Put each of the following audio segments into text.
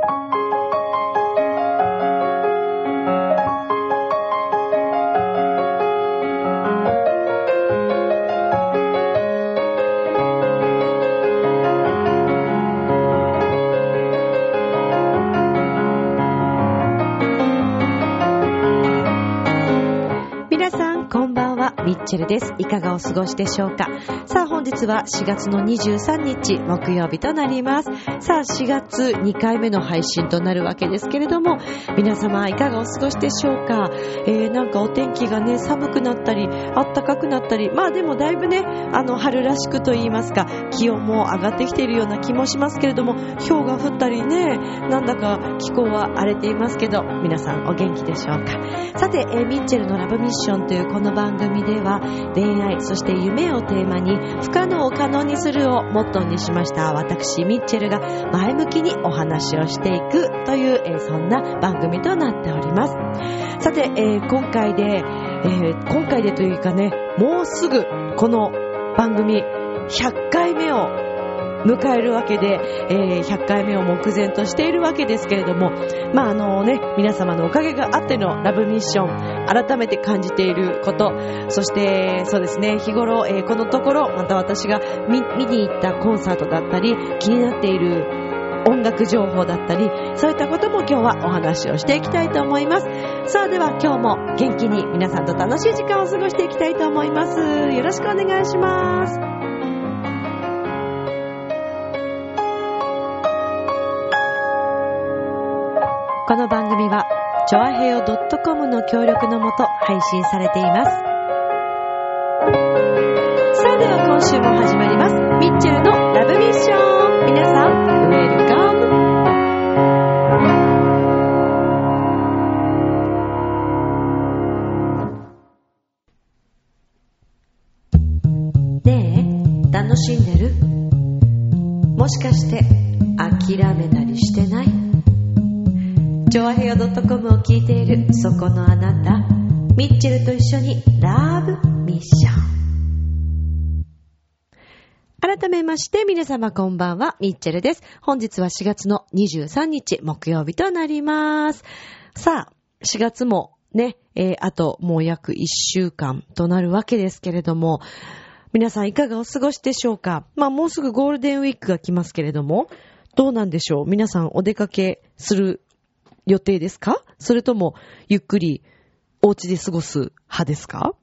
皆ッチェルです。いかがお過ごしでしょうか？さあ、本日は4月の23日、木曜日となります。さあ、4月2回目の配信となるわけですけれども、皆様、いかがお過ごしでしょうか？えー、なんかお天気がね、寒くなったり、暖かくなったり、まあでもだいぶね、あの、春らしくと言いますか、気温も上がってきているような気もしますけれども、氷が降ったりね、なんだか気候は荒れていますけど、皆さんお元気でしょうかさて、えミッチェルのラブミッションというこの番組では、恋愛、そして夢をテーマに、不可能を可能にするをモットーにしました私、ミッチェルが前向きにお話をしていくという、えそんな番組となっております。さて、え今回で、えー今回でというかね、もうすぐこの番組100回目を迎えるわけで、えー100回目を目前としているわけですけれども、まああのね、皆様のおかげがあってのラブミッション、改めて感じていること、そしてそうですね、日頃、えーこのところ、また私が見見に行ったコンサートだったり、気になっている音楽情報だったり、そういったことも今日はお話をしていきたいと思います。さあでは今日も元気に皆さんと楽しい時間を過ごしていきたいと思います。よろしくお願いします。この番組は、ちょあへよ .com の協力のもと配信されています。さあでは今週も始まります。ミッチェルのラブミッション。皆さん、そこのあなた、ミッチェルと一緒にラブミッション。改めまして皆様こんばんは、ミッチェルです。本日は4月の23日木曜日となります。さあ、4月もね、えーあともう約1週間となるわけですけれども、皆さんいかがお過ごしでしょうか？まあもうすぐゴールデンウィークが来ますけれども、どうなんでしょう？皆さんお出かけする予定ですか？それともゆっくりお家で過ごす派ですか？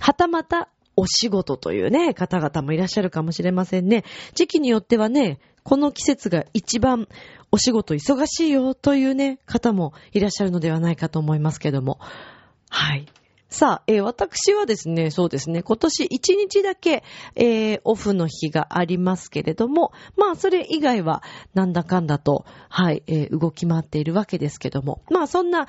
はたまたお仕事というね、方々もいらっしゃるかもしれませんね。時期によってはね、この季節が一番お仕事忙しいよというね、方もいらっしゃるのではないかと思いますけども。はい。さあ、えー私はですね、そうですね、今年1日だけ、えーオフの日がありますけれども、まあ、それ以外は、なんだかんだと、はい、えー動き回っているわけですけども、まあ、そんな、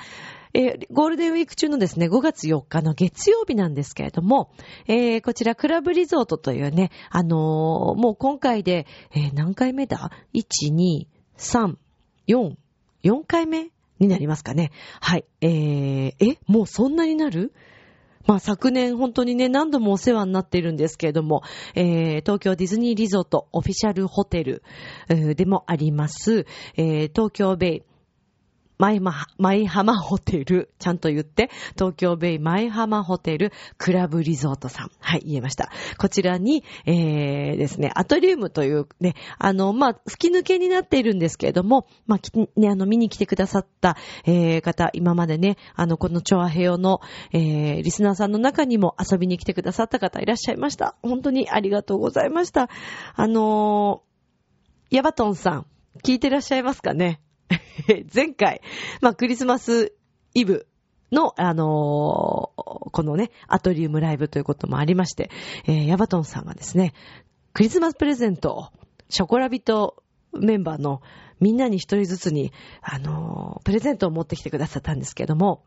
えゴールデンウィーク中のですね、5月4日の月曜日なんですけれども、えーこちらクラブリゾートというね、あのーもう今回で、えー何回目だ ?1、2、3、4、4回目になりますかね。はい。えー、え、もうそんなになる？まあ昨年本当にね、何度もお世話になっているんですけれども、えー、東京ディズニーリゾートオフィシャルホテルでもあります、えー、東京ベイ舞浜舞浜ホテル、ちゃんと言って、東京ベイ舞浜ホテルクラブリゾートさん。はい、言えました。こちらに、えー、ですね、アトリウムというね、あの、まあ、吹き抜けになっているんですけれども、まあ、ね、あの、見に来てくださった、えー、方、今までね、あの、このチョアヘヨの、えー、リスナーさんの中にも遊びに来てくださった方いらっしゃいました。本当にありがとうございました。あのー、ヤバトンさん、聞いてらっしゃいますかね？前回、まあ、クリスマスイブの、あのーこのね、アトリウムライブということもありまして、えーヤバトンさんがですね、クリスマスプレゼントを、ショコラビトメンバーのみんなに一人ずつに、あのープレゼントを持ってきてくださったんですけども、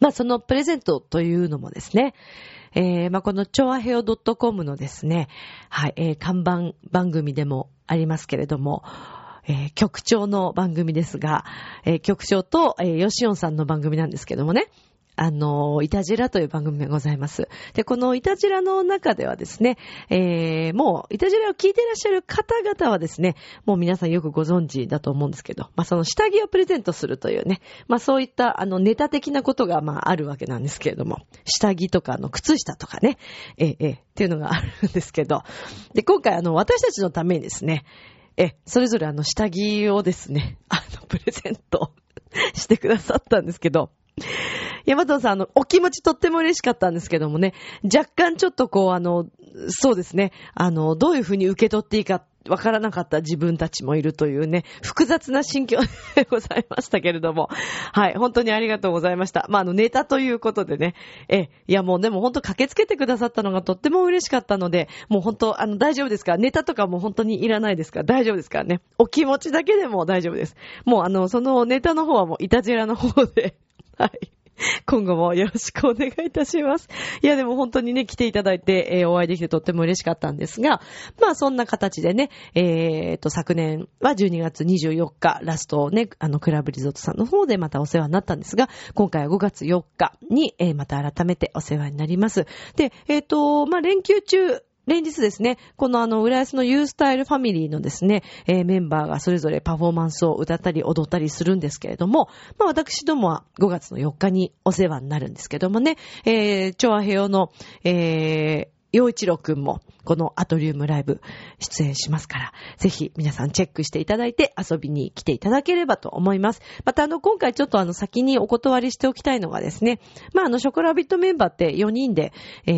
まあ、そのプレゼントというのもですね、えー、まあ、この、チョアヘオ .com のですね、はい、えー、看板番組でもありますけれども、えー局長の番組ですが、えー局長と、えー、ヨシオンさんの番組なんですけどもね、あの、いたじらという番組がございます。で、このいたじらの中ではですね、えー、もう、いたじらを聞いてらっしゃる方々はですね、もう皆さんよくご存知だと思うんですけど、まあ、その下着をプレゼントするというね、まあ、そういった、あの、ネタ的なことが、まあ、あるわけなんですけれども、下着とか、あの、靴下とかね、えー、えー、っていうのがあるんですけど、で、今回、あの、私たちのためにですね、え、それぞれあの、下着をですね、あの、プレゼント してくださったんですけど、ヤトンさん、あの、お気持ちとっても嬉しかったんですけどもね、若干ちょっとこう、あの、そうですね、あの、どういうふうに受け取っていいかわからなかった自分たちもいるというね、複雑な心境で ございましたけれども。はい、本当にありがとうございました。まあ、あの、ネタということでね。え、いやもうでも本当駆けつけてくださったのがとっても嬉しかったので、もう本当、あの、大丈夫ですか？ネタとかも本当にいらないですか？大丈夫ですからね？お気持ちだけでも大丈夫です。もうあの、そのネタの方はもういたじらの方で、はい。今後もよろしくお願いいたします。いや、でも本当にね、来ていただいて、えー、お会いできてとっても嬉しかったんですが、まあそんな形でね、えー、と、昨年は12月24日、ラストをね、あの、クラブリゾートさんの方でまたお世話になったんですが、今回は5月4日に、えー、また改めてお世話になります。で、えっ、と、まあ連休中、連日ですね、このあの、浦安のユースタイルファミリーのですね、えー、メンバーがそれぞれパフォーマンスを歌ったり踊ったりするんですけれども、まあ私どもは5月の4日にお世話になるんですけどもね、えー、チョアヘヨの、えー、洋一郎くんも、このアトリウムライブ出演しますから、ぜひ皆さんチェックしていただいて遊びに来ていただければと思います。またあの、今回ちょっとあの、先にお断りしておきたいのがですね、まああの、ショコラビットメンバーって4人で、え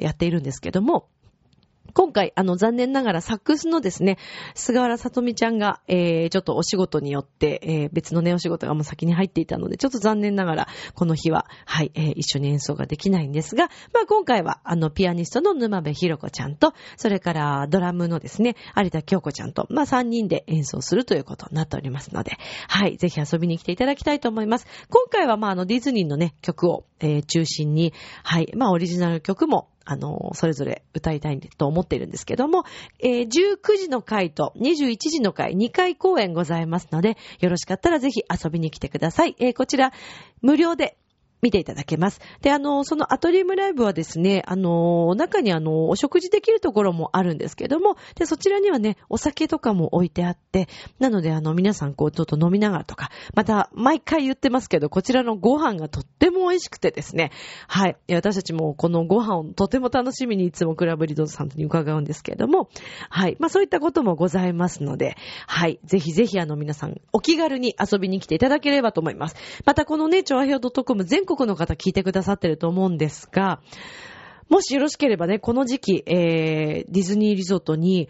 ー、やっているんですけども、今回、あの、残念ながらサックスのですね、菅原さとみちゃんが、えー、ちょっとお仕事によって、えー、別のね、お仕事がもう先に入っていたので、ちょっと残念ながら、この日は、はい、えー、一緒に演奏ができないんですが、まあ、今回は、あの、ピアニストの沼部ひろ子ちゃんと、それからドラムのですね、有田京子ちゃんと、まあ、3人で演奏するということになっておりますので、はい、ぜひ遊びに来ていただきたいと思います。今回は、まあ、あの、ディズニーのね、曲を、えー、中心に、はい、まあ、オリジナル曲も、あの、それぞれ歌いたいと思っているんですけども、えー、19時の回と21時の回、2回公演ございますので、よろしかったらぜひ遊びに来てください。えー、こちら、無料で見ていただけます。で、あの、そのアトリウムライブはですね、あの、中にあの、お食事できるところもあるんですけども、で、そちらにはね、お酒とかも置いてあって、なのであの、皆さんこう、ちょっと飲みながらとか、また、毎回言ってますけど、こちらのご飯がとっても美味しくてですね、はい。私たちもこのご飯をとても楽しみにいつもクラブリドーさんに伺うんですけれども、はい。まあそういったこともございますので、はい。ぜひぜひあの、皆さん、お気軽に遊びに来ていただければと思います。またこのね、チョアヘオ .com 全国の方聞いてくださってると思うんですが、もしよろしければね、この時期、えー、ディズニーリゾートに、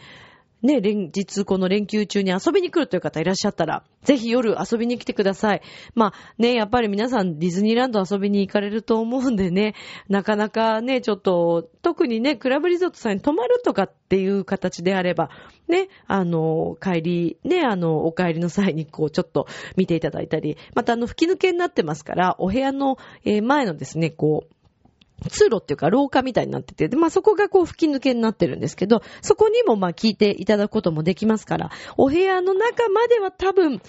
ね、連日この連休中に遊びに来るという方いらっしゃったら、ぜひ夜遊びに来てください。まあね、やっぱり皆さんディズニーランド遊びに行かれると思うんでね、なかなかね、ちょっと、特にね、クラブリゾートさんに泊まるとかっていう形であれば、ね、あの、帰り、ね、あの、お帰りの際にこう、ちょっと見ていただいたり、またあの、吹き抜けになってますから、お部屋の、え前のですね、こう、通路っていうか廊下みたいになってて、で、まあそこがこう吹き抜けになってるんですけど、そこにもま聞いていただくこともできますから、お部屋の中までは多分、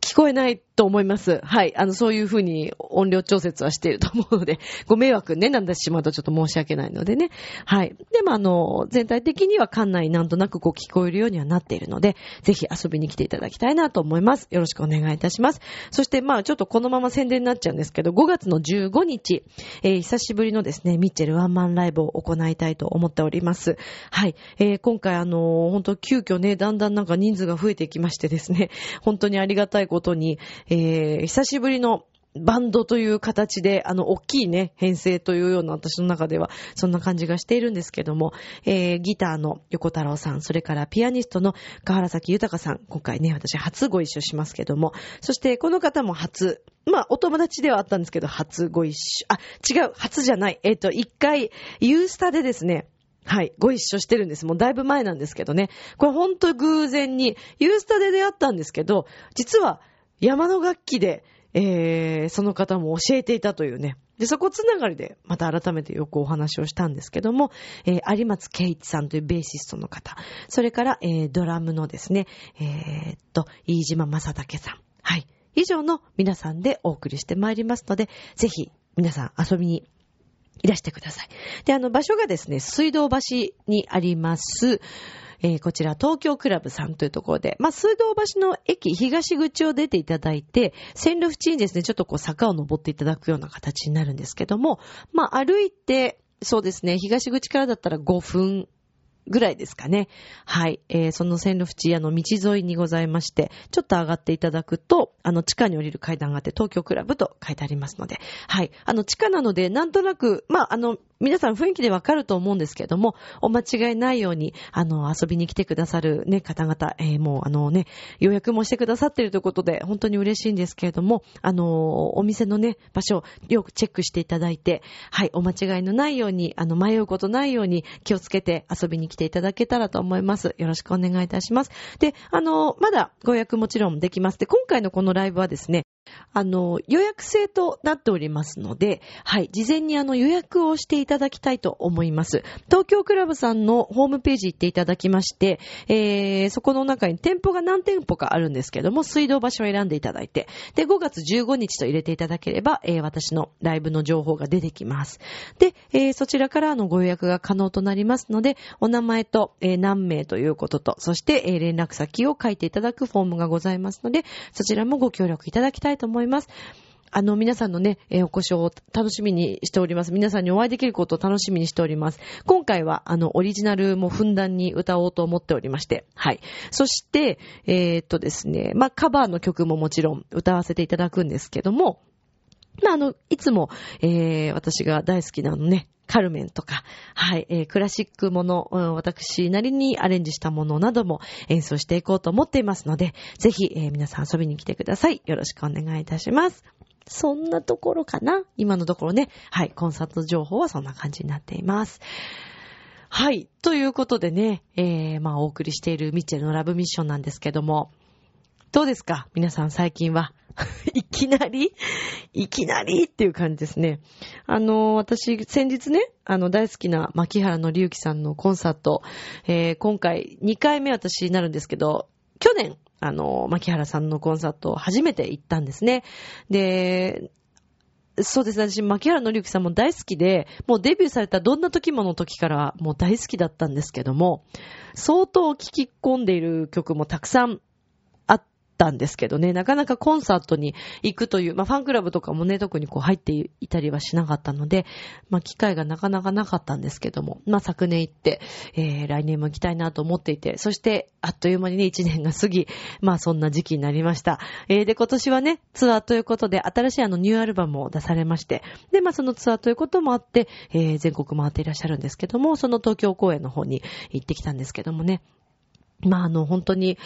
聞こえないと思います。はい。あの、そういうふうに音量調節はしていると思うので、ご迷惑ね、なんだしまうとちょっと申し訳ないのでね。はい。でもあの、全体的には館内なんとなくこう聞こえるようにはなっているので、ぜひ遊びに来ていただきたいなと思います。よろしくお願いいたします。そしてまあちょっとこのまま宣伝になっちゃうんですけど、5月の15日、えー、久しぶりのですね、ミッチェルワンマンライブを行いたいと思っております。はい。えー、今回あのー、本当急遽ね、だんだんなんか人数が増えてきましてですね、本当にありがたいことに、えー、久しぶりのバンドという形で、あの、大きいね、編成というような私の中では、そんな感じがしているんですけども、えー、ギターの横太郎さん、それからピアニストの河原崎豊さん、今回ね、私初ご一緒しますけども、そしてこの方も初、まあ、お友達ではあったんですけど、初ご一緒、あ、違う、初じゃない、えっ、ー、と、一回、ユースタでですね、はい。ご一緒してるんです。もうだいぶ前なんですけどね。これほんと偶然に、ユースタで出会ったんですけど、実は山の楽器で、えー、その方も教えていたというね。で、そこつながりで、また改めてよくお話をしたんですけども、えー、有松圭一さんというベーシストの方、それから、えー、ドラムのですね、えー、っと、飯島正武さん。はい。以上の皆さんでお送りしてまいりますので、ぜひ皆さん遊びにいらしてください。で、あの、場所がですね、水道橋にあります、えー、こちら東京クラブさんというところで、まあ、水道橋の駅東口を出ていただいて、線路縁にですね、ちょっとこう坂を登っていただくような形になるんですけども、まあ、歩いて、そうですね、東口からだったら5分ぐらいですかね。はい。えー、その線路縁、あの、道沿いにございまして、ちょっと上がっていただくと、あの、地下に降りる階段があって、東京クラブと書いてありますので、はい。あの、地下なので、なんとなく、まあ、あの、皆さん雰囲気でわかると思うんですけれども、お間違いないように、あの、遊びに来てくださるね、方々、えー、もう、あのね、予約もしてくださっているということで、本当に嬉しいんですけれども、あの、お店のね、場所よくチェックしていただいて、はい、お間違いのないように、あの、迷うことないように気をつけて遊びに来ていただけたらと思います。よろしくお願いいたします。で、あの、まだご予約もちろんできます。で、今回のこのライブはですね、あの、予約制となっておりますので、はい、事前にあの予約をしていただきたいと思います。東京クラブさんのホームページ行っていただきまして、えー、そこの中に店舗が何店舗かあるんですけども、水道場所を選んでいただいて、で、5月15日と入れていただければ、えー、私のライブの情報が出てきます。で、えー、そちらからのご予約が可能となりますので、お名前と、えー、何名ということと、そして、え、連絡先を書いていただくフォームがございますので、そちらもご協力いただきたいと思いますと思います。あの、皆さんのね、えー、お越しを楽しみにしております。皆さんにお会いできることを楽しみにしております。今回は、あの、オリジナルもふんだんに歌おうと思っておりまして、はい。そして、えー、っとですね、まあ、カバーの曲ももちろん歌わせていただくんですけども、まあ、あの、いつも、えー、私が大好きなのね、カルメンとか、はい、えー、クラシックもの、うん、私なりにアレンジしたものなども演奏していこうと思っていますので、ぜひ、えー、皆さん遊びに来てください。よろしくお願いいたします。そんなところかな？今のところね。はい、コンサート情報はそんな感じになっています。はい。ということでね、えー、まあ、お送りしているミッチェのラブミッションなんですけども、どうですか？皆さん最近は？いきなり？いきなり？っていう感じですね。あの、私、先日ね、あの、大好きな牧原の隆樹さんのコンサート、えー、今回2回目私になるんですけど、去年、あの、牧原さんのコンサートを初めて行ったんですね。で、そうですね。私、牧原のりゆきさんも大好きで、もうデビューされたどんな時もの時からもう大好きだったんですけども、相当聴き込んでいる曲もたくさんたんですけどね、なかなかコンサートに行くという、まあファンクラブとかもね、特にこう入っていたりはしなかったので、まあ機会がなかなかなかったんですけども、まあ昨年行って、えー、来年も行きたいなと思っていて、そしてあっという間にね、1年が過ぎ、まあそんな時期になりました。えー、で、今年はね、ツアーということで、新しいあのニューアルバムを出されまして、で、まあそのツアーということもあって、えー、全国回っていらっしゃるんですけども、その東京公演の方に行ってきたんですけどもね、まあ、あの、本当に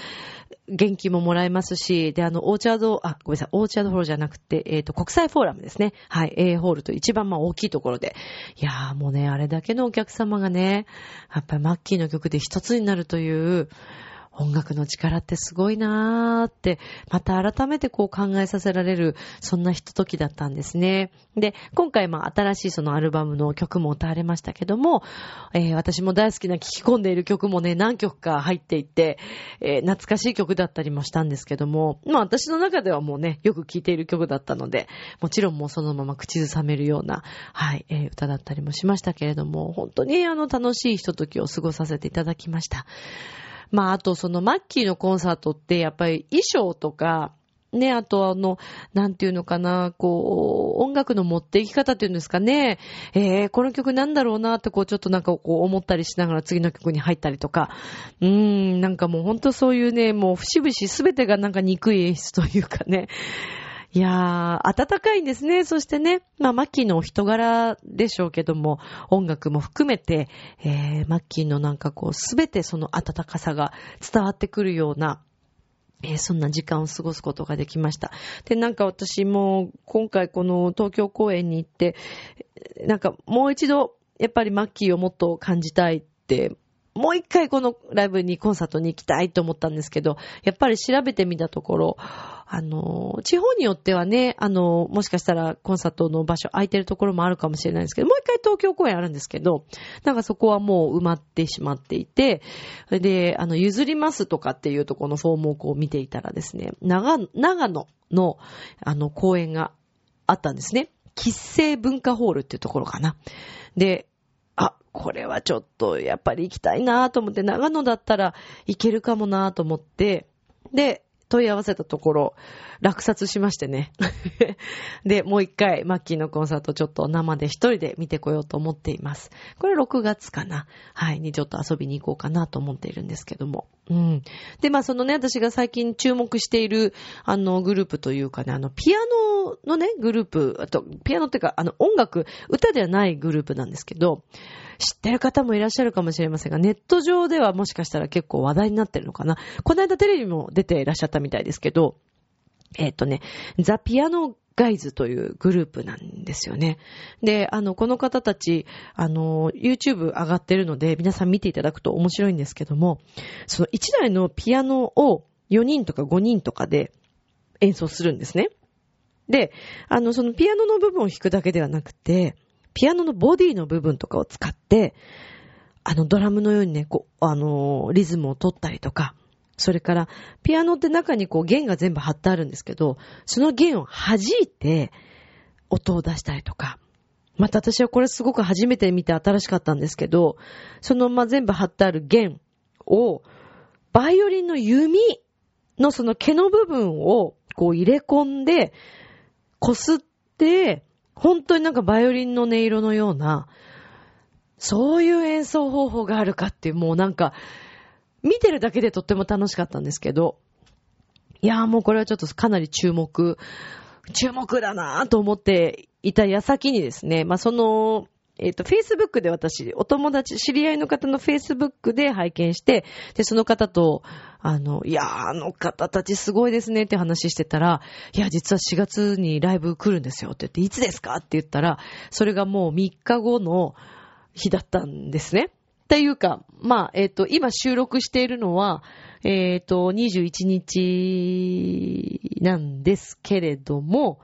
元気ももらえますし、で、あの、オーチャード、あ、ごめんなさい、オーチャードホールじゃなくて、えっ、ー、と、国際フォーラムですね。はい、A ホールと一番まあ大きいところで。いやーもうね、あれだけのお客様がね、やっぱりマッキーの曲で一つになるという、音楽の力ってすごいなーって、また改めてこう考えさせられる、そんなひとときだったんですね。で、今回まあ新しいそのアルバムの曲も歌われましたけども、えー、私も大好きな聴き込んでいる曲もね、何曲か入っていて、えー、懐かしい曲だったりもしたんですけども、まあ私の中ではもうね、よく聴いている曲だったので、もちろんもうそのまま口ずさめるような、はい、えー、歌だったりもしましたけれども、本当にあの楽しいひとときを過ごさせていただきました。まあ、あとそのマッキーのコンサートってやっぱり衣装とか、ね、あとあの、なんていうのかな、こう、音楽の持っていき方っていうんですかね、えー、この曲なんだろうなってこう、ちょっとなんかこう思ったりしながら次の曲に入ったりとか、うーん、なんかもうほんとそういうね、もう節々すべてがなんか憎い演出というかね、いやー、暖かいんですね。そしてね、まあ、マッキーの人柄でしょうけども、音楽も含めて、えー、マッキーのなんかこう、すべてその暖かさが伝わってくるような、えー、そんな時間を過ごすことができました。で、なんか私も今回この東京公演に行って、なんかもう一度、やっぱりマッキーをもっと感じたいってもう一回このライブにコンサートに行きたいと思ったんですけど、やっぱり調べてみたところ、あの、地方によってはね、あの、もしかしたらコンサートの場所空いてるところもあるかもしれないんですけど、もう一回東京公演あるんですけど、なんかそこはもう埋まってしまっていて、で、あの、譲りますとかっていうとこのフォームをこう見ていたらですね、長、長野の、あの、公演があったんですね。喫制文化ホールっていうところかな。で、あ、これはちょっとやっぱり行きたいなと思って、長野だったら行けるかもなと思って、で、問い合わせたところ、落札しましてね。で、もう一回、マッキーのコンサートちょっと生で一人で見てこようと思っています。これ6月かな。はい、にちょっと遊びに行こうかなと思っているんですけども。うん。で、まあそのね、私が最近注目している、あの、グループというかね、あの、ピアノのね、グループ、あと、ピアノっていうか、あの、音楽、歌ではないグループなんですけど、知ってる方もいらっしゃるかもしれませんが、ネット上ではもしかしたら結構話題になってるのかな。この間テレビも出ていらっしゃったみたいですけど、えっ、ー、とね、ザ・ピアノ・ガイズというグループなんですよね。で、あの、この方たち、あの、YouTube 上がってるので、皆さん見ていただくと面白いんですけども、その1台のピアノを4人とか5人とかで演奏するんですね。で、あの、そのピアノの部分を弾くだけではなくて、ピアノのボディの部分とかを使って、あのドラムのようにね、こう、あのリズムを取ったりとか、それから、ピアノって中にこう弦が全部貼ってあるんですけど、その弦を弾いて音を出したりとか、また私はこれすごく初めて見て新しかったんですけど、そのま全部貼ってある弦を、バイオリンの弓のその毛の部分をこう入れ込んで、こすって、本当になんかバイオリンの音色のような、そういう演奏方法があるかっていう、もうなんか、見てるだけでとっても楽しかったんですけど、いやーもうこれはちょっとかなり注目、注目だなぁと思っていた矢先にですね、まあ、その、えっ、ー、と、Facebook で私、お友達、知り合いの方の Facebook で拝見して、で、その方と、あの、いやー、あの方たちすごいですねって話してたら、いや、実は4月にライブ来るんですよって言って、いつですかって言ったら、それがもう3日後の日だったんですね。っていうか、まあ、えっ、ー、と、今収録しているのは、えっ、ー、と、21日なんですけれども、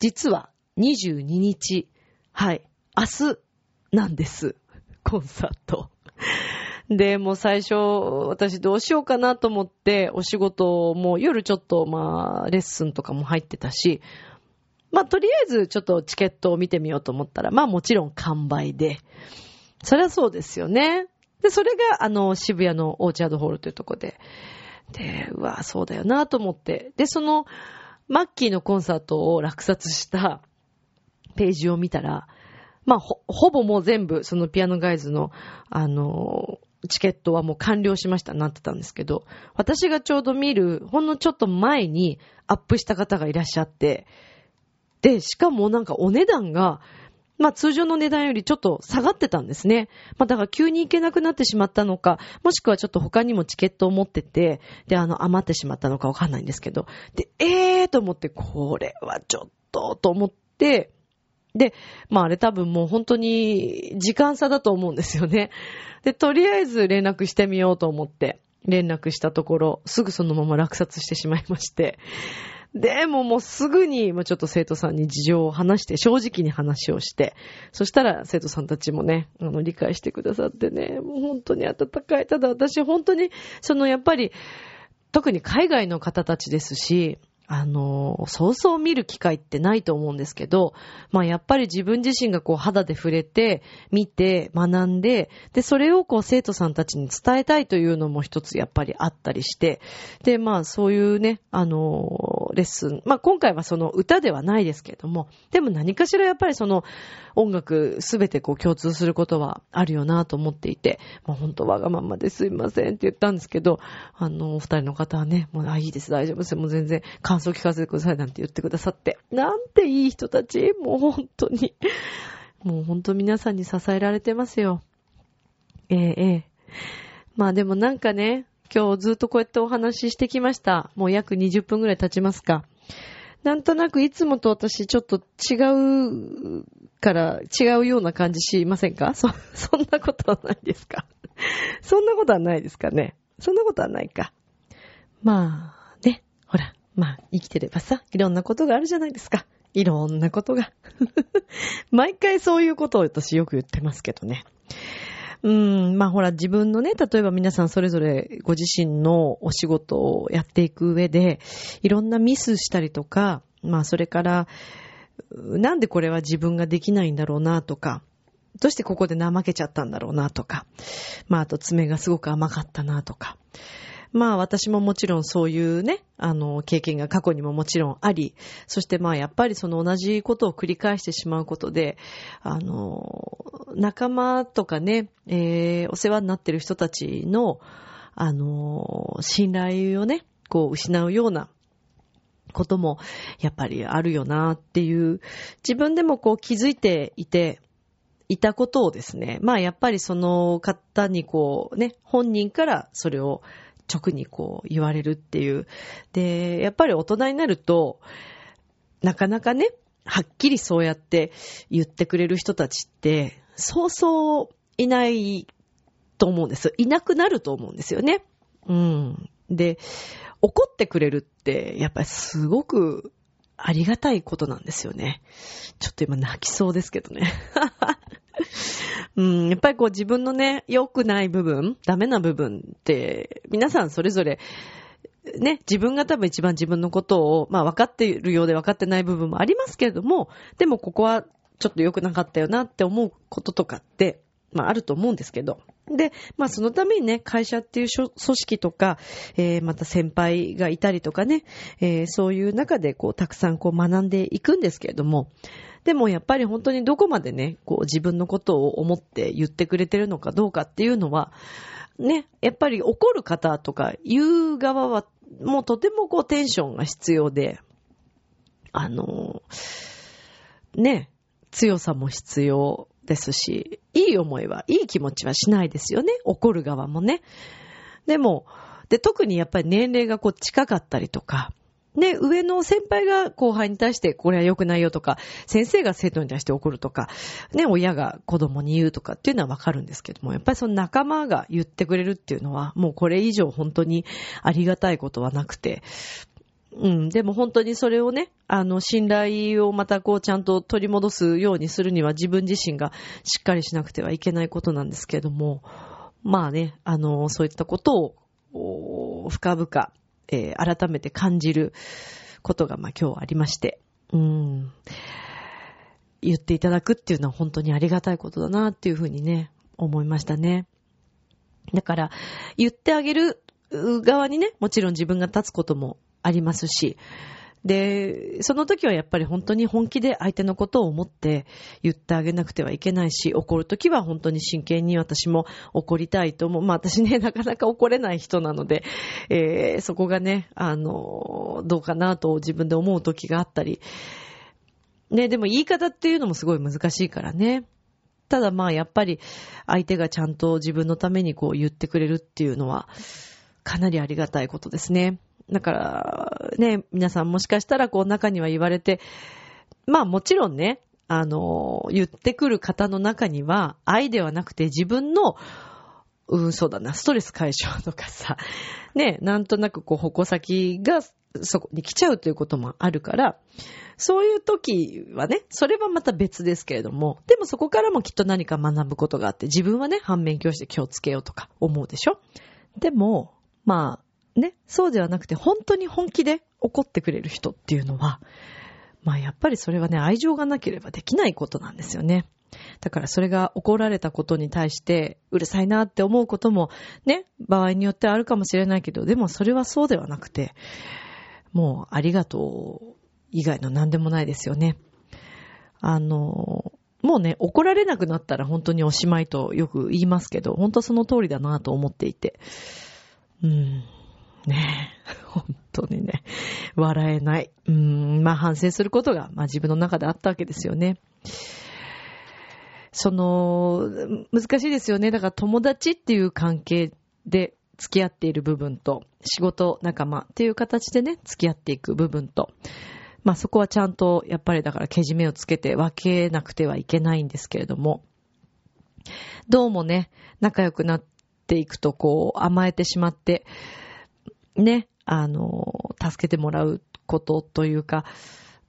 実は22日、はい、明日なんです。コンサート。で、もう最初、私どうしようかなと思って、お仕事も夜ちょっと、まあ、レッスンとかも入ってたし、まあ、とりあえずちょっとチケットを見てみようと思ったら、まあもちろん完売で。そりゃそうですよね。で、それが、あの、渋谷のオーチャードホールというとこで。で、うわ、そうだよなと思って。で、その、マッキーのコンサートを落札したページを見たら、まあ、ほ、ほぼもう全部、そのピアノガイズの、あの、チケットはもう完了しましたなってたんですけど、私がちょうど見る、ほんのちょっと前にアップした方がいらっしゃって、で、しかもなんかお値段が、まあ通常の値段よりちょっと下がってたんですね。まあだから急に行けなくなってしまったのか、もしくはちょっと他にもチケットを持ってて、で、あの余ってしまったのかわかんないんですけど、で、えーと思って、これはちょっと、と思って、で、まああれ多分もう本当に時間差だと思うんですよね。で、とりあえず連絡してみようと思って、連絡したところ、すぐそのまま落札してしまいまして、でももうすぐに、もうちょっと生徒さんに事情を話して、正直に話をして、そしたら生徒さんたちもね、あの、理解してくださってね、もう本当に温かい。ただ私本当に、そのやっぱり、特に海外の方たちですし、あの、そうそう見る機会ってないと思うんですけど、まあやっぱり自分自身がこう肌で触れて、見て、学んで、で、それをこう生徒さんたちに伝えたいというのも一つやっぱりあったりして、で、まあそういうね、あの、レッスン、まあ今回はその歌ではないですけれども、でも何かしらやっぱりその音楽すべてこう共通することはあるよなと思っていて、まあ本当わがままですいませんって言ったんですけど、あの、お二人の方はね、もう、あ、いいです、大丈夫です、もう全然、感想聞かせてくださいなんて言ってくださって。なんていい人たちもう本当に。もう本当皆さんに支えられてますよ。ええええ。まあでもなんかね、今日ずっとこうやってお話ししてきました。もう約20分ぐらい経ちますか。なんとなくいつもと私ちょっと違うから違うような感じしませんか？そ、そんなことはないですか？そんなことはないですかね？そんなことはないか。まあ、ね、ほら、まあ、生きてればさ、いろんなことがあるじゃないですか。いろんなことが。毎回そういうことを私よく言ってますけどね。うん、まあほら自分のね、例えば皆さんそれぞれご自身のお仕事をやっていく上で、いろんなミスしたりとか、まあそれから、なんでこれは自分ができないんだろうなとか、どうしてここで怠けちゃったんだろうなとか、まああと爪がすごく甘かったなとか、まあ私ももちろんそういうね、あの、経験が過去にももちろんあり、そしてまあやっぱりその同じことを繰り返してしまうことで、あの、仲間とかね、えー、お世話になってる人たちの、あの、信頼をね、こう失うようなこともやっぱりあるよなっていう、自分でもこう気づいていて、いたことをですね、まあやっぱりその方にこうね、本人からそれを直にこう言われるっていう。で、やっぱり大人になると、なかなかね、はっきりそうやって言ってくれる人たちって、そうそういないと思うんです。いなくなると思うんですよね。うん。で、怒ってくれるって、やっぱりすごくありがたいことなんですよね。ちょっと今泣きそうですけどね。うん、やっぱりこう自分のね、良くない部分、ダメな部分って、皆さんそれぞれ、ね、自分が多分一番自分のことを、まあ分かっているようで分かってない部分もありますけれども、でもここはちょっと良くなかったよなって思うこととかって、まああると思うんですけど。で、まあそのためにね、会社っていう組織とか、えー、また先輩がいたりとかね、えー、そういう中でこうたくさんこう学んでいくんですけれども、でもやっぱり本当にどこまでね、こう自分のことを思って言ってくれてるのかどうかっていうのは、ね、やっぱり怒る方とか言う側は、もうとてもこうテンションが必要で、あの、ね、強さも必要ですし、いい思いは、いい気持ちはしないですよね。怒る側もね。でも、で、特にやっぱり年齢がこう近かったりとか、ね、上の先輩が後輩に対してこれは良くないよとか、先生が生徒に対して怒るとか、ね、親が子供に言うとかっていうのはわかるんですけども、やっぱりその仲間が言ってくれるっていうのは、もうこれ以上本当にありがたいことはなくて、うん。でも本当にそれをね、あの、信頼をまたこうちゃんと取り戻すようにするには自分自身がしっかりしなくてはいけないことなんですけども、まあね、あの、そういったことを、深々、えー、改めて感じることが、まあ今日ありまして、うん。言っていただくっていうのは本当にありがたいことだなっていうふうにね、思いましたね。だから、言ってあげる側にね、もちろん自分が立つこともありますし、で、その時はやっぱり本当に本気で相手のことを思って言ってあげなくてはいけないし、怒る時は本当に真剣に私も怒りたいと思う。まあ私ね、なかなか怒れない人なので、えー、そこがね、あの、どうかなと自分で思う時があったり、ね、でも言い方っていうのもすごい難しいからね。ただまあやっぱり相手がちゃんと自分のためにこう言ってくれるっていうのはかなりありがたいことですね。だから、ね、皆さんもしかしたらこう中には言われて、まあもちろんね、あの、言ってくる方の中には愛ではなくて自分の、うん、そうだな、ストレス解消とかさ、ね、なんとなくこう矛先がそこに来ちゃうということもあるから、そういう時はね、それはまた別ですけれども、でもそこからもきっと何か学ぶことがあって、自分はね、反面教師で気をつけようとか思うでしょ？でも、まあ、ね、そうではなくて本当に本気で怒ってくれる人っていうのは、まあやっぱりそれはね、愛情がなければできないことなんですよね。だからそれが怒られたことに対してうるさいなって思うこともね、場合によってあるかもしれないけど、でもそれはそうではなくて、もうありがとう以外の何でもないですよね。あの、もうね、怒られなくなったら本当におしまいとよく言いますけど、本当その通りだなと思っていて。うん。ねえ 本当にね、笑えない。うん、まあ反省することが、まあ自分の中であったわけですよね。その、難しいですよね。だから友達っていう関係で付き合っている部分と、仕事仲間っていう形でね、付き合っていく部分と、まあそこはちゃんと、やっぱりだからけじめをつけて分けなくてはいけないんですけれども、どうもね、仲良くなっていくとこう甘えてしまって、ね、あの、助けてもらうことというか、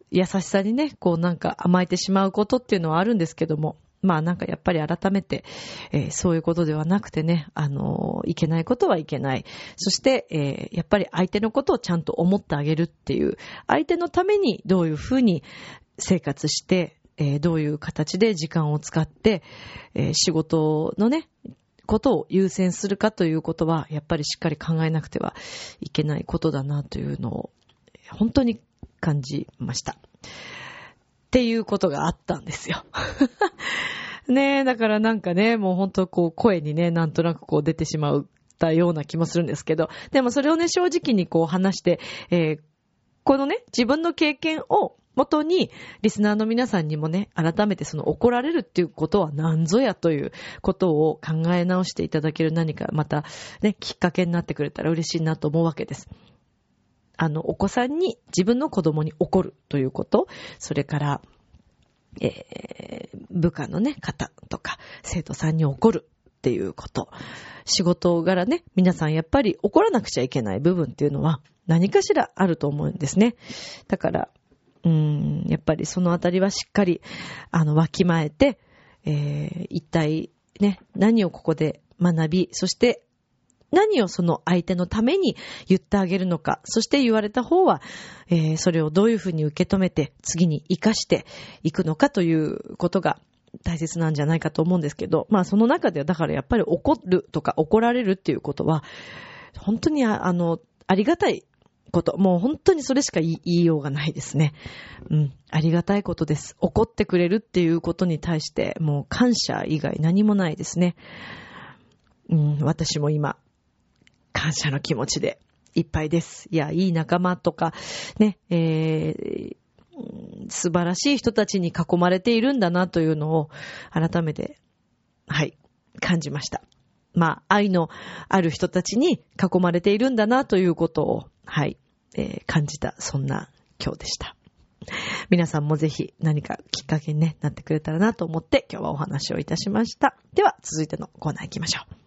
優しさにね、こうなんか甘えてしまうことっていうのはあるんですけども、まあなんかやっぱり改めて、えー、そういうことではなくてね、あのいけないことはいけない。そして、えー、やっぱり相手のことをちゃんと思ってあげるっていう、相手のためにどういうふうに生活して、えどういう形で時間を使って、え仕事のね、ことを優先するかということは、やっぱりしっかり考えなくてはいけないことだなというのを、本当に感じました。っていうことがあったんですよ。ねえ、だからなんかね、もう本当こう声にね、なんとなくこう出てしまったような気もするんですけど、でもそれをね、正直にこう話して、えーこのね、自分の経験を元に、リスナーの皆さんにもね、改めてその怒られるっていうことは何ぞやということを考え直していただける何かまたね、きっかけになってくれたら嬉しいなと思うわけです。あの、お子さんに自分の子供に怒るということ、それから、えー部下のね、方とか、生徒さんに怒るっていうこと。仕事柄ね、皆さんやっぱり怒らなくちゃいけない部分っていうのは何かしらあると思うんですね。だから、うん、やっぱりそのあたりはしっかり、あの、わきまえて、えー一体ね、何をここで学び、そして何をその相手のために言ってあげるのか、そして言われた方は、えーそれをどういうふうに受け止めて次に活かしていくのかということが大切なんじゃないかと思うんですけど、まあその中ではだからやっぱり怒るとか怒られるっていうことは、本当にあの、ありがたいこと。もう本当にそれしか言いようがないですね。うん。ありがたいことです。怒ってくれるっていうことに対して、もう感謝以外何もないですね。うん、私も今、感謝の気持ちでいっぱいです。いや、いい仲間とか、ね、えー素晴らしい人たちに囲まれているんだなというのを改めて、はい、感じました。まあ、愛のある人たちに囲まれているんだなということを、はい、えー感じた、そんな今日でした。皆さんもぜひ何かきっかけに、ね、なってくれたらなと思って今日はお話をいたしました。では、続いてのコーナー行きましょう。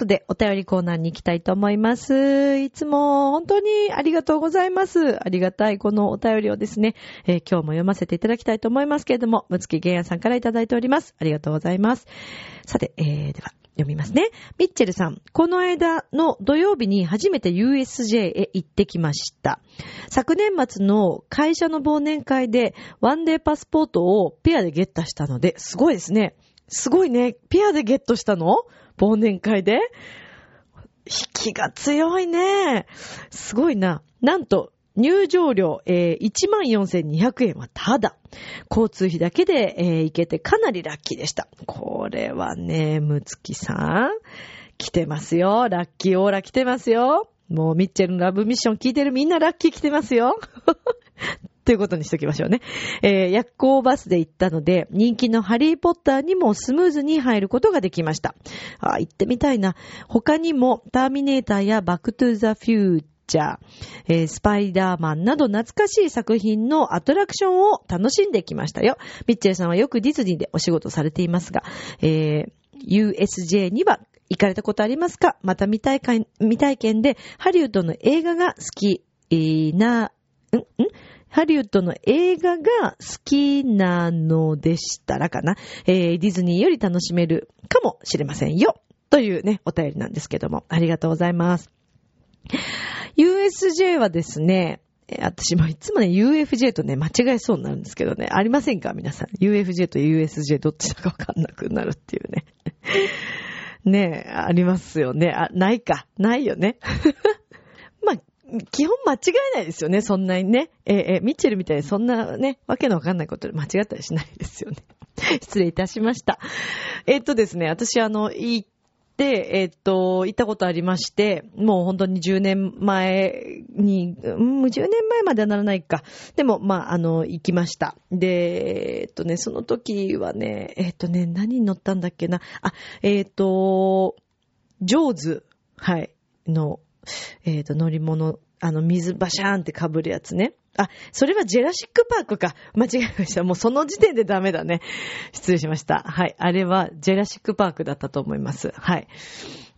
ことで、お便りコーナーに行きたいと思います。いつも本当にありがとうございます。ありがたいこのお便りをですね、えー今日も読ませていただきたいと思いますけれども、むつきげんやさんからいただいております。ありがとうございます。さて、えー、では、読みますね。ミッチェルさん、この間の土曜日に初めて USJ へ行ってきました。昨年末の会社の忘年会でワンデーパスポートをペアでゲットしたので、すごいですね。すごいね。ペアでゲットしたの？忘年会で？引きが強いね。すごいな。なんと、入場料、えー、14,200円はただ。交通費だけで、えー行けてかなりラッキーでした。これはね、むつきさん、来てますよ。ラッキーオーラ来てますよ。もうミッチェルのラブミッション聞いてるみんなラッキー来てますよ。ということにしときましょうね。えー、夜行バスで行ったので、人気のハリーポッターにもスムーズに入ることができました。あ、行ってみたいな。他にも、ターミネーターやバックトゥーザフューチャー、えースパイダーマンなど懐かしい作品のアトラクションを楽しんできましたよ。ミッチェルさんはよくディズニーでお仕事されていますが、えー USJ には行かれたことありますか？また未体験未体験でハリウッドの映画が好きえな、ん？ん？ハリウッドの映画が好きなのでしたらかな、えーディズニーより楽しめるかもしれませんよ。というね、お便りなんですけども、ありがとうございます。USJ はですね、私もいつもね、UFJ とね、間違えそうになるんですけどね、ありませんか？皆さん。UFJ と USJ どっちだかわかんなくなるっていうね。ねえ、ありますよね。あ、ないか。ないよね。基本間違えないですよね、そんなにね。えーえーミッチェルみたいにそんなね、わけのわかんないことで間違ったりしないですよね。失礼いたしました。えーっとですね、私あの、行って、えーっと、行ったことありまして、もう本当に10年前に、うん、10年前まではならないか。でも、まあ、あの、行きました。で、えっとね、その時はね、えっとね、何に乗ったんだっけな。あ、えっと、ジョーズ、はい、の、えっ、と、乗り物、あの、水バシャーンって被るやつね。あ、それはジェラシックパークか。間違えました。もうその時点でダメだね。失礼しました。はい。あれはジェラシックパークだったと思います。はい。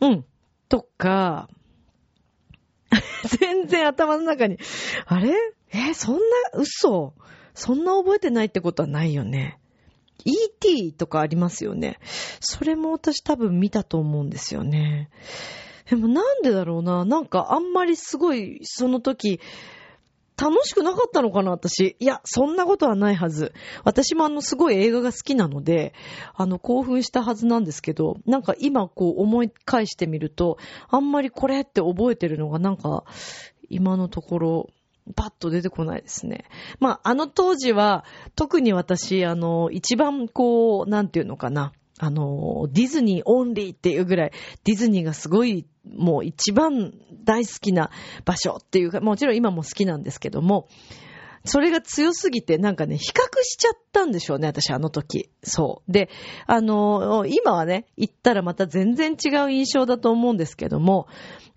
うん。とか、全然頭の中に、あれ？えそんな、嘘？そんな覚えてないってことはないよね。ET とかありますよね。それも私多分見たと思うんですよね。でもなんでだろうな。なんかあんまりすごいその時、楽しくなかったのかな、私。いや、そんなことはないはず。私もあの、すごい映画が好きなので、あの、興奮したはずなんですけど、なんか今こう思い返してみると、あんまりこれって覚えてるのがなんか、今のところ、パッと出てこないですね。まあ、あの当時は、特に私、あの、一番こう、なんていうのかな。あの、ディズニーオンリーっていうぐらい、ディズニーがすごい、もう一番大好きな場所っていうか、もちろん今も好きなんですけども、それが強すぎて、なんかね、比較しちゃったんでしょうね、私あの時。そう。で、あの、今はね、行ったらまた全然違う印象だと思うんですけども、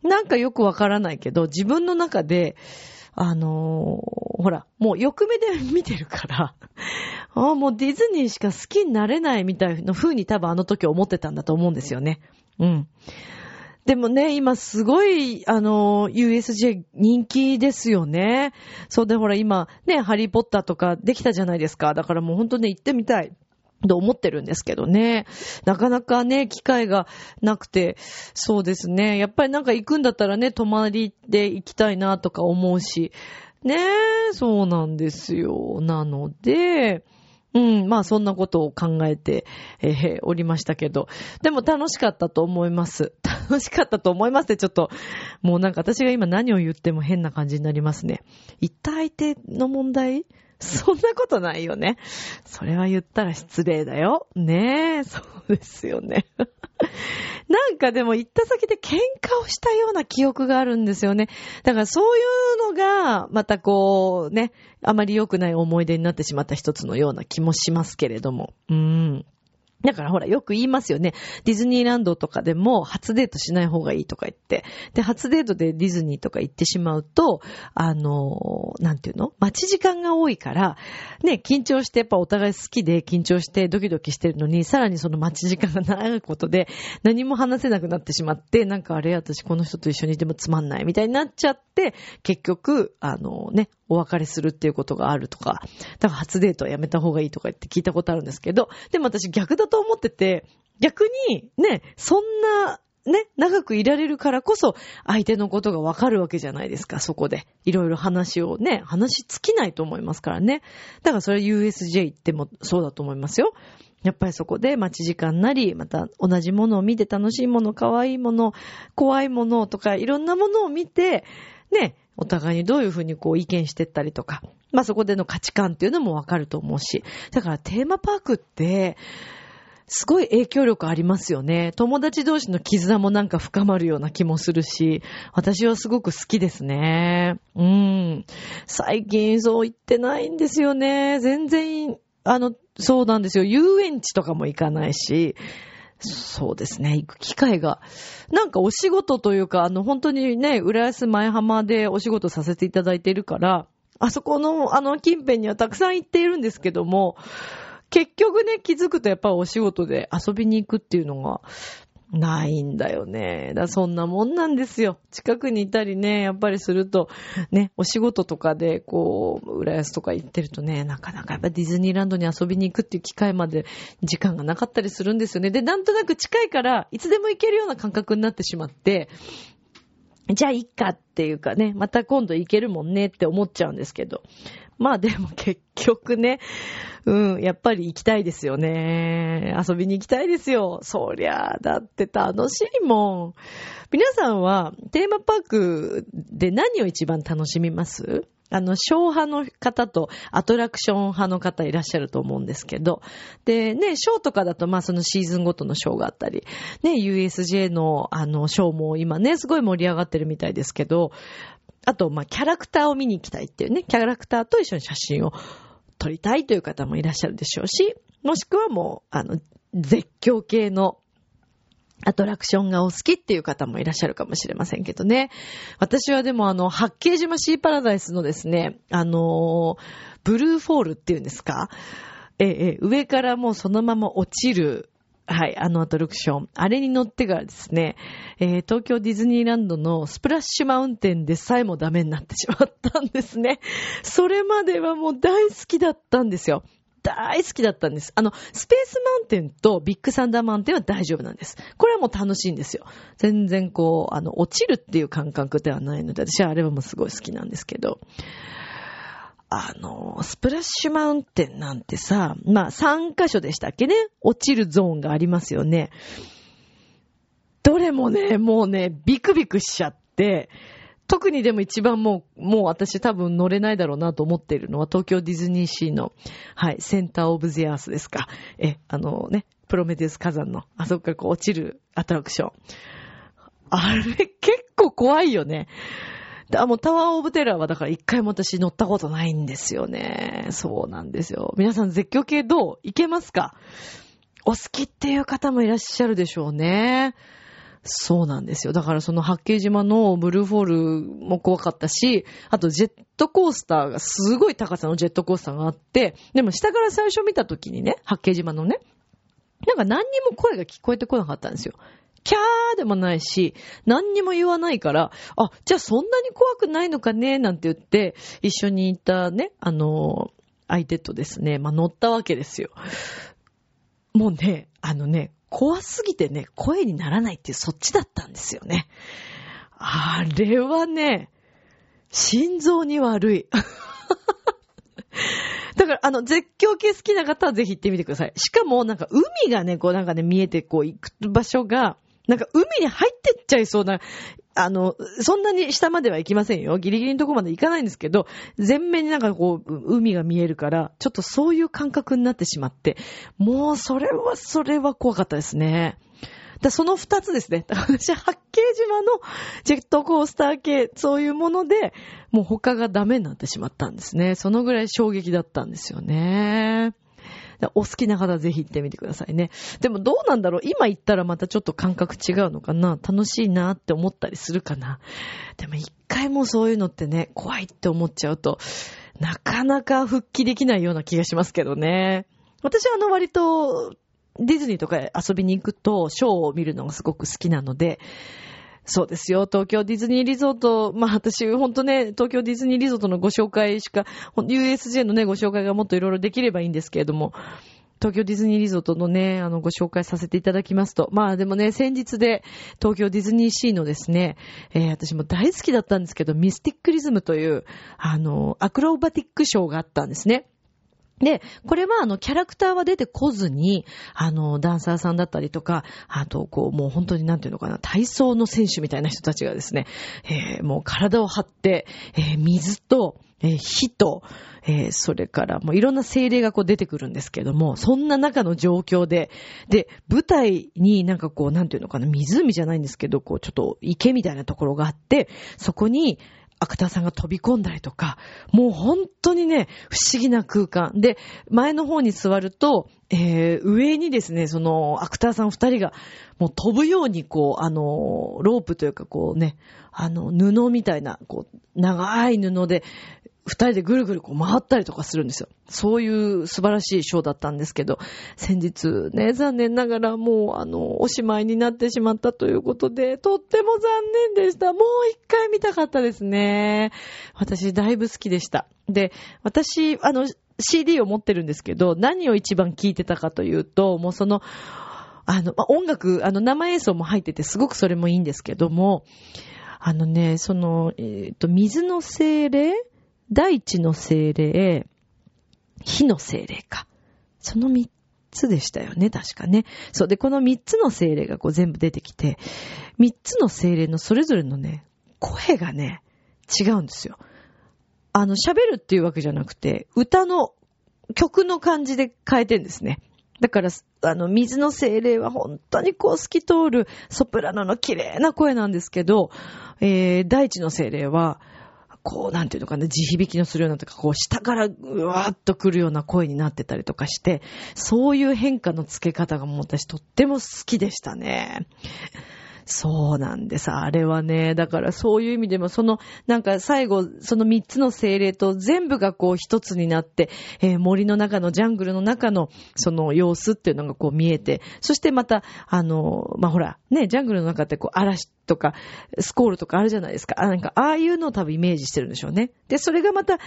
なんかよくわからないけど、自分の中で、あのー、ほら、もう欲目で見てるから、ああ、もうディズニーしか好きになれないみたいな風に多分あの時思ってたんだと思うんですよね。うん。でもね、今すごい、あの、USJ 人気ですよね。そうでほら今、ね、ハリーポッターとかできたじゃないですか。だからもうほんとね、行ってみたい。と思ってるんですけどね。なかなかね、機会がなくて、そうですね。やっぱりなんか行くんだったらね、泊まりで行きたいなとか思うし、ねえそうなんですよ。なので、うん、まあそんなことを考えて、えー、おりましたけど。でも楽しかったと思います。楽しかったと思いますってちょっと、もうなんか私が今何を言っても変な感じになりますね。一体相手の問題 そんなことないよね。それは言ったら失礼だよ。ねえ、そうですよね。なんかでも行った先で喧嘩をしたような記憶があるんですよね。だからそういうのが、またこう、ね、あまり良くない思い出になってしまった一つのような気もしますけれども。うん。だからほら、よく言いますよね。ディズニーランドとかでも初デートしない方がいいとか言って。で、初デートでディズニーとか行ってしまうと、あの、なんていうの？待ち時間が多いから、ね、緊張してやっぱお互い好きで緊張してドキドキしてるのに、さらにその待ち時間が長いことで何も話せなくなってしまって、なんかあれ私この人と一緒にいてもつまんないみたいになっちゃって、結局、あのね、お別れするっていうことがあるとか、だから初デートはやめた方がいいとか言って聞いたことあるんですけど、でも私逆だと思ってて、逆にね、そんな、ね、長くいられるからこそ、相手のことがわかるわけじゃないですか、そこで。いろいろ話をね、話尽きないと思いますからね。だからそれ USJ 行ってもそうだと思いますよ。やっぱりそこで待ち時間なり、また同じものを見て楽しいもの、可愛いもの、怖いものとか、いろんなものを見て、ね、お互いにどういうふうにこう意見してったりとか、まあそこでの価値観っていうのもわかると思うし、だからテーマパークって、すごい影響力ありますよね。友達同士の絆もなんか深まるような気もするし、私はすごく好きですね。うん。最近そう言ってないんですよね。全然、あの、そうなんですよ。遊園地とかも行かないし、そうですね、行く機会が。なんかお仕事というか、あの、本当にね、浦安前浜でお仕事させていただいているから、あそこの、あの、近辺にはたくさん行っているんですけども、結局ね、気づくとやっぱお仕事で遊びに行くっていうのが、ないんだよね。だそんなもんなんですよ。近くにいたりね、やっぱりすると、ね、お仕事とかで、こう、浦安とか行ってるとね、なかなかやっぱディズニーランドに遊びに行くっていう機会まで時間がなかったりするんですよね。で、なんとなく近いから、いつでも行けるような感覚になってしまって、じゃあ、いっかっていうかね、また今度行けるもんねって思っちゃうんですけど。まあでも結局ね、うん、やっぱり行きたいですよね。遊びに行きたいですよ。そりゃ、だって楽しいもん。皆さんはテーマパークで何を一番楽しみます？あの、ショー派の方とアトラクション派の方いらっしゃると思うんですけど、で、ね、ショーとかだと、まあそのシーズンごとのショーがあったり、ね、USJ のあの、ショーも今ね、すごい盛り上がってるみたいですけど、あと、まあ、キャラクターを見に行きたいっていうね、キャラクターと一緒に写真を撮りたいという方もいらっしゃるでしょうし、もしくはもう、あの、絶叫系のアトラクションがお好きっていう方もいらっしゃるかもしれませんけどね。私はでもあの、八景島シーパラダイスのですね、あの、ブルーフォールっていうんですか？ええ、上からもうそのまま落ちる、はい、あのアトラクション。あれに乗ってからですね、えー、東京ディズニーランドのスプラッシュマウンテンでさえもダメになってしまったんですね。それまではもう大好きだったんですよ。大好きだったんです。あの、スペースマウンテンとビッグサンダーマウンテンは大丈夫なんです。これはもう楽しいんですよ。全然こう、あの、落ちるっていう感覚ではないので、私はあれはもうすごい好きなんですけど。あの、スプラッシュマウンテンなんてさ、まあ3箇所でしたっけね？落ちるゾーンがありますよね。どれもね、もうね、ビクビクしちゃって、特にでも一番もう、もう私多分乗れないだろうなと思っているのは東京ディズニーシーの、はい、センターオブゼアースですか。え、あのね、プロメテウス火山の、あそこからこう落ちるアトラクション。あれ結構怖いよね。あ、もうタワーオブテラーはだから一回も私乗ったことないんですよね。そうなんですよ。皆さん絶叫系どう？いけますか？お好きっていう方もいらっしゃるでしょうね。そうなんですよ。だからその八景島のブルーフォールも怖かったし、あとジェットコースターがすごい高さのジェットコースターがあって、でも下から最初見た時にね、八景島のね、なんか何にも声が聞こえてこなかったんですよ。キャーでもないし、何にも言わないから、あ、じゃあそんなに怖くないのかねなんて言って、一緒にいたね、あの、相手とですね、まあ、乗ったわけですよ。もうね、あのね、怖すぎてね、声にならないっていうそっちだったんですよね。あれはね、心臓に悪い。だから、あの、絶叫系好きな方はぜひ行ってみてください。しかも、なんか、海がね、こう、なんかね、見えて、こう、行く場所が、なんか、海に入ってっちゃいそうなあの、そんなに下までは行きませんよ。ギリギリのとこまで行かないんですけど、全面になんかこう、海が見えるから、ちょっとそういう感覚になってしまって、もうそれは、それは怖かったですね。だその二つですね。私、八景島のジェットコースター系、そういうもので、もう他がダメになってしまったんですね。そのぐらい衝撃だったんですよね。お好きな方ぜひ行ってみてくださいね。でもどうなんだろう今行ったらまたちょっと感覚違うのかな楽しいなって思ったりするかなでも一回もそういうのってね、怖いって思っちゃうと、なかなか復帰できないような気がしますけどね。私はあの割とディズニーとか遊びに行くとショーを見るのがすごく好きなので、そうですよ。東京ディズニーリゾート、まあ私、ほんとね、東京ディズニーリゾートのご紹介しか、USJ のね、ご紹介がもっといろいろできればいいんですけれども、東京ディズニーリゾートのね、あの、ご紹介させていただきますと。まあでもね、先日で東京ディズニーシーのですね、えー、私も大好きだったんですけど、ミスティックリズムという、あの、アクロバティックショーがあったんですね。で、これはあの、キャラクターは出てこずに、あの、ダンサーさんだったりとか、あと、こう、もう本当になんていうのかな、体操の選手みたいな人たちがですね、えー、もう体を張って、えー、水と、えー、火と、えー、それからもういろんな精霊がこう出てくるんですけども、そんな中の状況で、で、舞台になんかこう、なんていうのかな、湖じゃないんですけど、こう、ちょっと池みたいなところがあって、そこに、アクターさんが飛び込んだりとか、もう本当にね、不思議な空間。で、前の方に座ると、えー、上にですね、その、アクターさん二人が、もう飛ぶように、こう、あの、ロープというか、こうね、あの、布みたいな、こう、長い布で、二人でぐるぐるこう回ったりとかするんですよ。そういう素晴らしいショーだったんですけど、先日ね、残念ながらもうあの、おしまいになってしまったということで、とっても残念でした。もう一回見たかったですね。私だいぶ好きでした。で、私、あの、CD を持ってるんですけど、何を一番聴いてたかというと、もうその、あの、ま音楽、あの、生演奏も入ってて、すごくそれもいいんですけども、あのね、その、えっ、ー、と、水の精霊大地の精霊、火の精霊か。その三つでしたよね、確かね。そう。で、この三つの精霊がこう全部出てきて、三つの精霊のそれぞれのね、声がね、違うんですよ。あの、喋るっていうわけじゃなくて、歌の、曲の感じで変えてんですね。だから、あの、水の精霊は本当にこう透き通るソプラノの綺麗な声なんですけど、えー、大地の精霊は、こう、なんていうのかな、地響きのするようなとか、こう、下からうわーっと来るような声になってたりとかして、そういう変化のつけ方がもう私とっても好きでしたね。そうなんです。あれはね、だからそういう意味でも、その、なんか最後、その三つの精霊と全部がこう一つになって、えー、森の中のジャングルの中のその様子っていうのがこう見えて、そしてまた、あの、まあ、ほら、ね、ジャングルの中ってこう嵐とか、スコールとかあるじゃないですか。あなんか、ああいうのを多分イメージしてるんでしょうね。で、それがまた、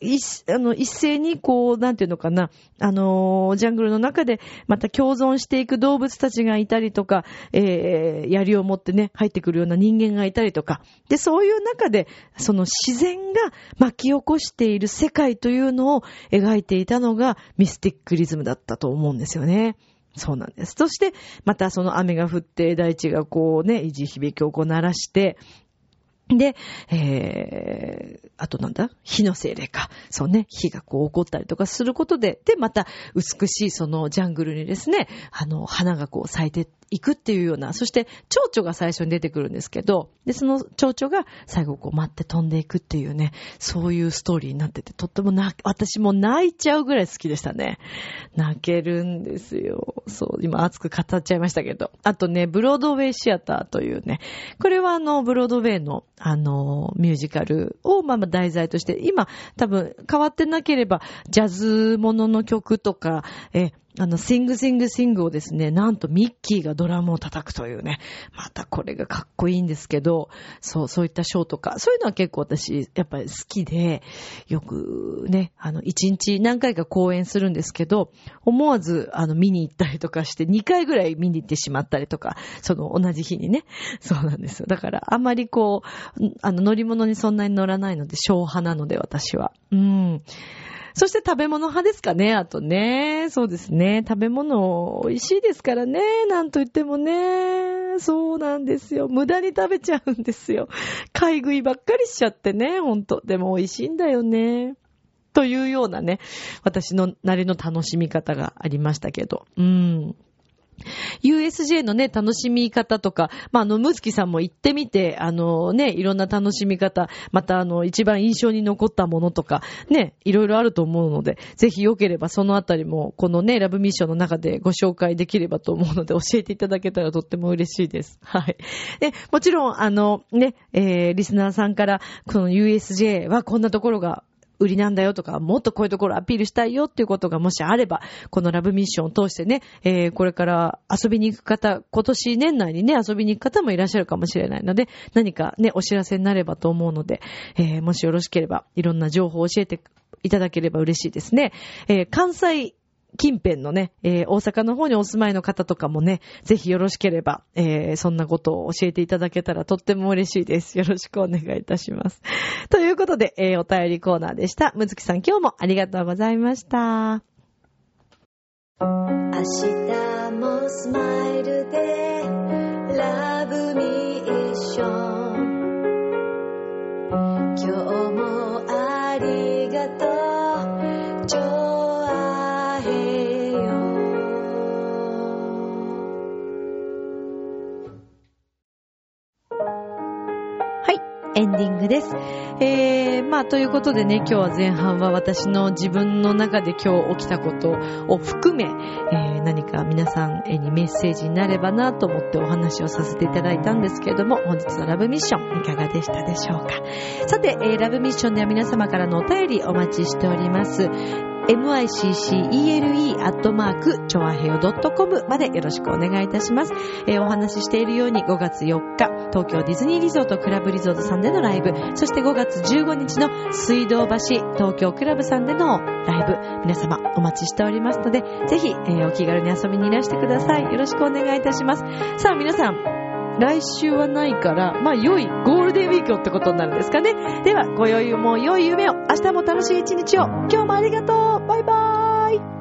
一、あの、一斉にこう、なんていうのかな、あのー、ジャングルの中でまた共存していく動物たちがいたりとか、えー、槍を持ってね、入ってくるような人間がいたりとか、で、そういう中で、その自然が巻き起こしている世界というのを描いていたのがミスティックリズムだったと思うんですよね。そうなんです。そして、またその雨が降って、大地がこうね、維持響きをこう鳴らして、で、えー、あとなんだ？火の精霊か。そうね、火がこう起こったりとかすることで、で、また美しいそのジャングルにですね、あの、花がこう咲いて行くっていうような、そして蝶々が最初に出てくるんですけど、で、その蝶々が最後こう待って飛んでいくっていうね、そういうストーリーになってて、とってもな、私も泣いちゃうぐらい好きでしたね。泣けるんですよ。そう、今熱く語っちゃいましたけど。あとね、ブロードウェイシアターというね、これはあの、ブロードウェイの、あの、ミュージカルを、まあまあ題材として、今、多分変わってなければ、ジャズものの曲とか、え、あの、シングシングシングをですね、なんとミッキーがドラムを叩くというね、またこれがかっこいいんですけど、そう、そういったショーとか、そういうのは結構私、やっぱり好きで、よくね、あの、一日何回か公演するんですけど、思わず、あの、見に行ったりとかして、2回ぐらい見に行ってしまったりとか、その、同じ日にね、そうなんですよ。だから、あんまりこう、あの、乗り物にそんなに乗らないので、ショー派なので、私は。うん。そして食べ物派ですかね、あとね。そうですね。食べ物美味しいですからね。なんと言ってもね。そうなんですよ。無駄に食べちゃうんですよ。買い食いばっかりしちゃってね、ほんと。でも美味しいんだよね。というようなね、私のなりの楽しみ方がありましたけど。うん。USJ のね、楽しみ方とか、まあ、あの、むつきさんも行ってみて、あのね、いろんな楽しみ方、またあの、一番印象に残ったものとか、ね、いろいろあると思うので、ぜひ良ければそのあたりも、このね、ラブミッションの中でご紹介できればと思うので、教えていただけたらとっても嬉しいです。はい。で、もちろん、あの、ね、えー、リスナーさんから、この USJ はこんなところが売りなんだよとか、もっとこういうところアピールしたいよっていうことがもしあれば、このラブミッションを通してね、えー、これから遊びに行く方、今年年内にね、遊びに行く方もいらっしゃるかもしれないので、何かね、お知らせになればと思うので、えー、もしよろしければ、いろんな情報を教えていただければ嬉しいですね。えー、関西近辺のね、えー、大阪の方にお住まいの方とかもね、ぜひよろしければ、えー、そんなことを教えていただけたらとっても嬉しいです。よろしくお願いいたします。ということで、えー、お便りコーナーでした。むずきさん今日もありがとうございました。明日もスマイルでラブミッション今日あ、ということでね、今日は前半は私の自分の中で今日起きたことを含め、えー、何か皆さんにメッセージになればなと思ってお話をさせていただいたんですけれども、本日のラブミッションいかがでしたでしょうか。さて、えー、ラブミッションでは皆様からのお便りお待ちしております。Miccele アットマーク、ちょわへよ .com までよろしくお願いいたします。えー、お話ししているように5月4日、東京ディズニーリゾートクラブリゾートさんでのライブ、そして5月15日の水道橋東京クラブさんでのライブ、皆様お待ちしておりますので、ぜひ、えー、お気軽に遊びにいらしてください。よろしくお願いいたします。さあ皆さん、来週はないから、まあ良いゴルデンウィークってことになるんですかね。では、ご余裕も良い夢を、明日も楽しい一日を。今日もありがとうバイバーイ